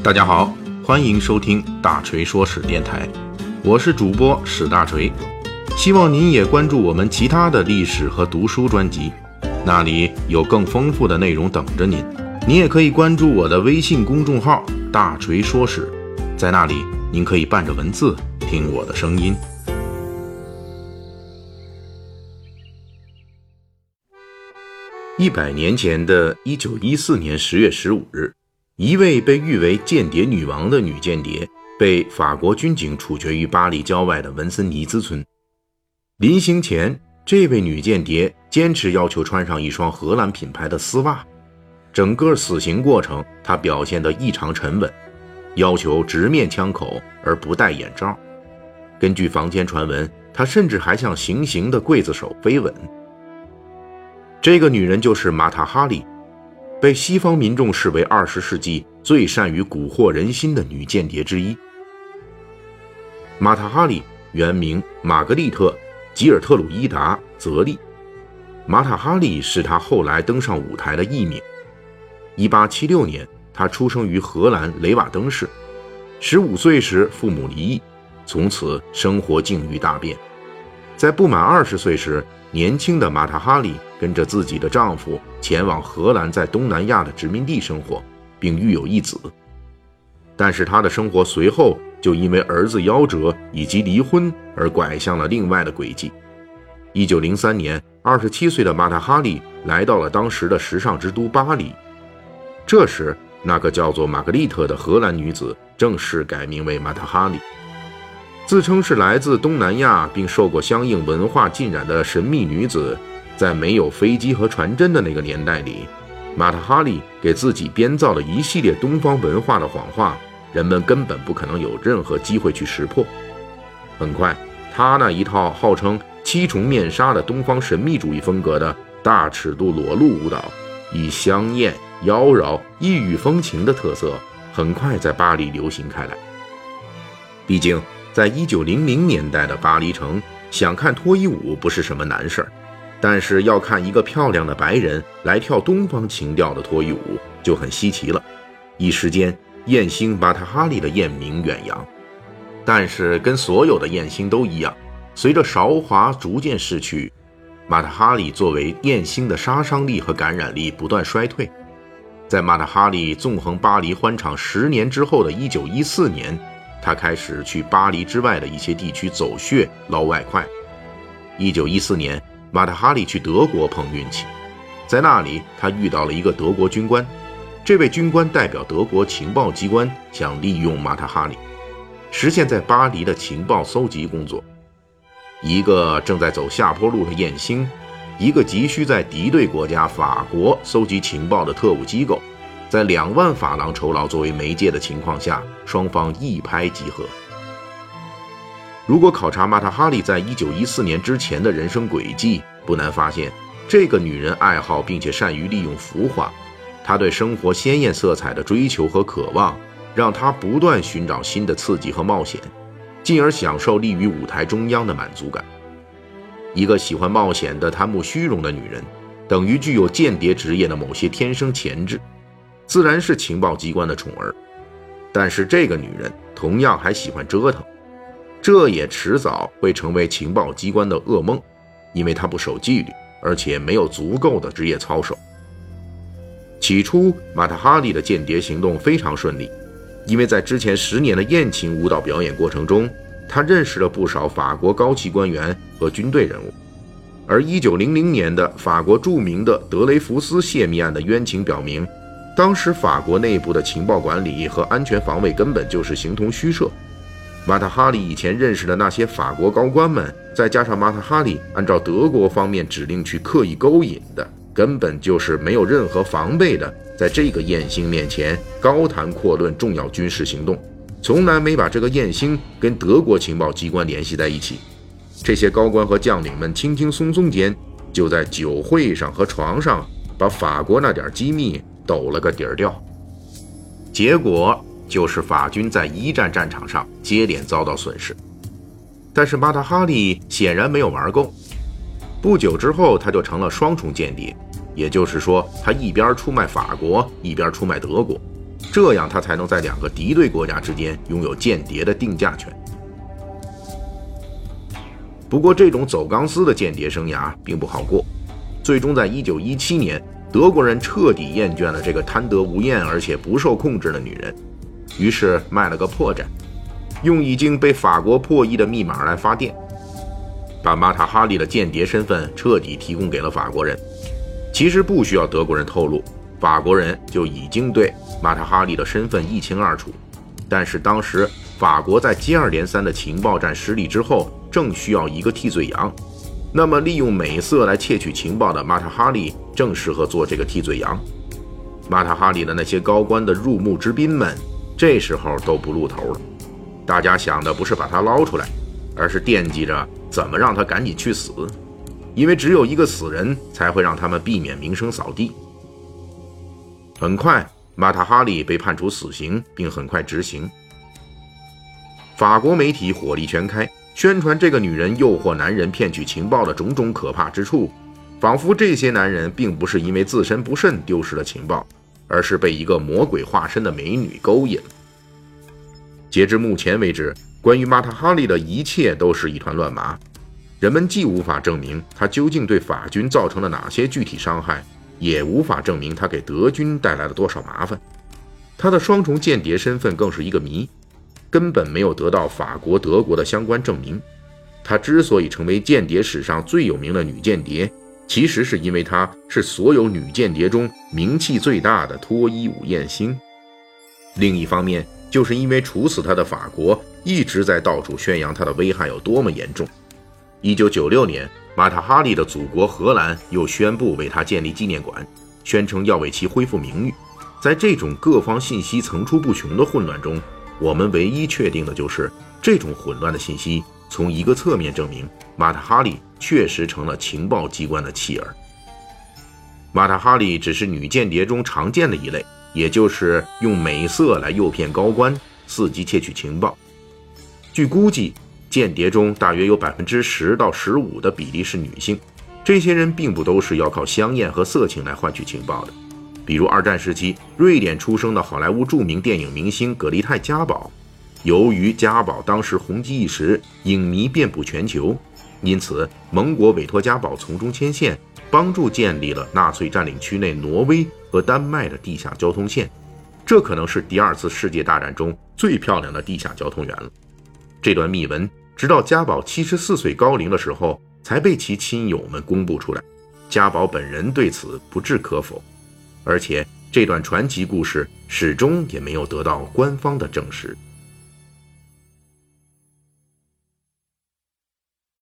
大家好，欢迎收听大锤说史电台，我是主播史大锤，希望您也关注我们其他的历史和读书专辑，那里有更丰富的内容等着您。您也可以关注我的微信公众号“大锤说史”，在那里您可以伴着文字听我的声音。一百年前的一九一四年十月十五日，一位被誉为“间谍女王”的女间谍被法国军警处决于巴黎郊外的文森尼兹村。临行前，这位女间谍坚持要求穿上一双荷兰品牌的丝袜。整个死刑过程，她表现得异常沉稳，要求直面枪口而不戴眼罩。根据坊间传闻，她甚至还向行刑的刽子手飞吻。这个女人就是马塔·哈里，被西方民众视为二十世纪最善于蛊惑人心的女间谍之一。马塔·哈里原名玛格丽特·吉尔特鲁伊达·泽利，马塔·哈里是她后来登上舞台的艺名。1876年，她出生于荷兰雷瓦登市。15岁时，父母离异，从此生活境遇大变。在不满20岁时，年轻的马塔·哈里跟着自己的丈夫前往荷兰在东南亚的殖民地生活，并育有一子。但是她的生活随后就因为儿子夭折以及离婚而拐向了另外的轨迹。1903年，27岁的马塔·哈里来到了当时的时尚之都巴黎。这时，那个叫做玛格丽特的荷兰女子正式改名为马塔·哈里。自称是来自东南亚并受过相应文化浸染的神秘女子，在没有飞机和传真的那个年代里，马塔哈利给自己编造了一系列东方文化的谎话，人们根本不可能有任何机会去识破。很快，他那一套号称七重面纱的东方神秘主义风格的大尺度裸露舞蹈，以香艳、妖娆、异域风情的特色，很快在巴黎流行开来。毕竟。在一九零零年代的巴黎城，想看脱衣舞不是什么难事儿，但是要看一个漂亮的白人来跳东方情调的脱衣舞就很稀奇了。一时间，艳星马塔哈利的艳名远扬。但是跟所有的艳星都一样，随着韶华逐渐逝去，马塔哈利作为艳星的杀伤力和感染力不断衰退。在马塔哈利纵横巴黎欢场十年之后的一九一四年。他开始去巴黎之外的一些地区走穴捞外快。一九一四年，马塔哈里去德国碰运气，在那里他遇到了一个德国军官。这位军官代表德国情报机关，想利用马塔哈里，实现在巴黎的情报搜集工作。一个正在走下坡路的艳星，一个急需在敌对国家法国搜集情报的特务机构。在两万法郎酬劳作为媒介的情况下，双方一拍即合。如果考察马塔哈里在一九一四年之前的人生轨迹，不难发现，这个女人爱好并且善于利用浮华。她对生活鲜艳色彩的追求和渴望，让她不断寻找新的刺激和冒险，进而享受立于舞台中央的满足感。一个喜欢冒险的、贪慕虚荣的女人，等于具有间谍职业的某些天生潜质。自然是情报机关的宠儿，但是这个女人同样还喜欢折腾，这也迟早会成为情报机关的噩梦，因为她不守纪律，而且没有足够的职业操守。起初，马特哈利的间谍行动非常顺利，因为在之前十年的艳情舞蹈表演过程中，他认识了不少法国高级官员和军队人物，而1900年的法国著名的德雷福斯泄密案的冤情表明。当时法国内部的情报管理和安全防卫根本就是形同虚设。马塔哈里以前认识的那些法国高官们，再加上马塔哈里按照德国方面指令去刻意勾引的，根本就是没有任何防备的，在这个艳星面前高谈阔论重要军事行动，从来没把这个艳星跟德国情报机关联系在一起。这些高官和将领们轻轻松松间，就在酒会上和床上把法国那点机密。抖了个底儿掉，结果就是法军在一战战场上接连遭到损失。但是马塔哈利显然没有玩够，不久之后他就成了双重间谍，也就是说，他一边出卖法国，一边出卖德国。这样他才能在两个敌对国家之间拥有间谍的定价权。不过，这种走钢丝的间谍生涯并不好过，最终在1917年，德国人彻底厌倦了这个贪得无厌而且不受控制的女人，于是卖了个破绽，用已经被法国破译的密码来发电，把马塔哈利的间谍身份彻底提供给了法国人。其实不需要德国人透露，法国人就已经对马塔哈利的身份一清二楚。但是当时法国在接二连三的情报战失利之后。正需要一个替罪羊，那么利用美色来窃取情报的马塔哈利正适合做这个替罪羊。马塔哈利的那些高官的入幕之宾们，这时候都不露头了。大家想的不是把他捞出来，而是惦记着怎么让他赶紧去死，因为只有一个死人才会让他们避免名声扫地。很快，马塔哈利被判处死刑，并很快执行。法国媒体火力全开。宣传这个女人诱惑男人骗取情报的种种可怕之处，仿佛这些男人并不是因为自身不慎丢失了情报，而是被一个魔鬼化身的美女勾引。截至目前为止，关于马塔哈利的一切都是一团乱麻，人们既无法证明他究竟对法军造成了哪些具体伤害，也无法证明他给德军带来了多少麻烦。他的双重间谍身份更是一个谜。根本没有得到法国、德国的相关证明。她之所以成为间谍史上最有名的女间谍，其实是因为她是所有女间谍中名气最大的脱衣舞艳星。另一方面，就是因为处死她的法国一直在到处宣扬她的危害有多么严重。一九九六年，马塔哈利的祖国荷兰又宣布为她建立纪念馆，宣称要为其恢复名誉。在这种各方信息层出不穷的混乱中，我们唯一确定的就是，这种混乱的信息从一个侧面证明，马塔哈利确实成了情报机关的弃儿。马塔哈利只是女间谍中常见的一类，也就是用美色来诱骗高官，伺机窃取情报。据估计，间谍中大约有百分之十到十五的比例是女性，这些人并不都是要靠香艳和色情来换取情报的。比如二战时期，瑞典出生的好莱坞著名电影明星葛丽泰·嘉宝，由于嘉宝当时红极一时，影迷遍布全球，因此盟国委托嘉宝从中牵线，帮助建立了纳粹占领区内挪威和丹麦的地下交通线。这可能是第二次世界大战中最漂亮的地下交通员了。这段秘闻直到嘉宝七十四岁高龄的时候，才被其亲友们公布出来。嘉宝本人对此不置可否。而且，这段传奇故事始终也没有得到官方的证实。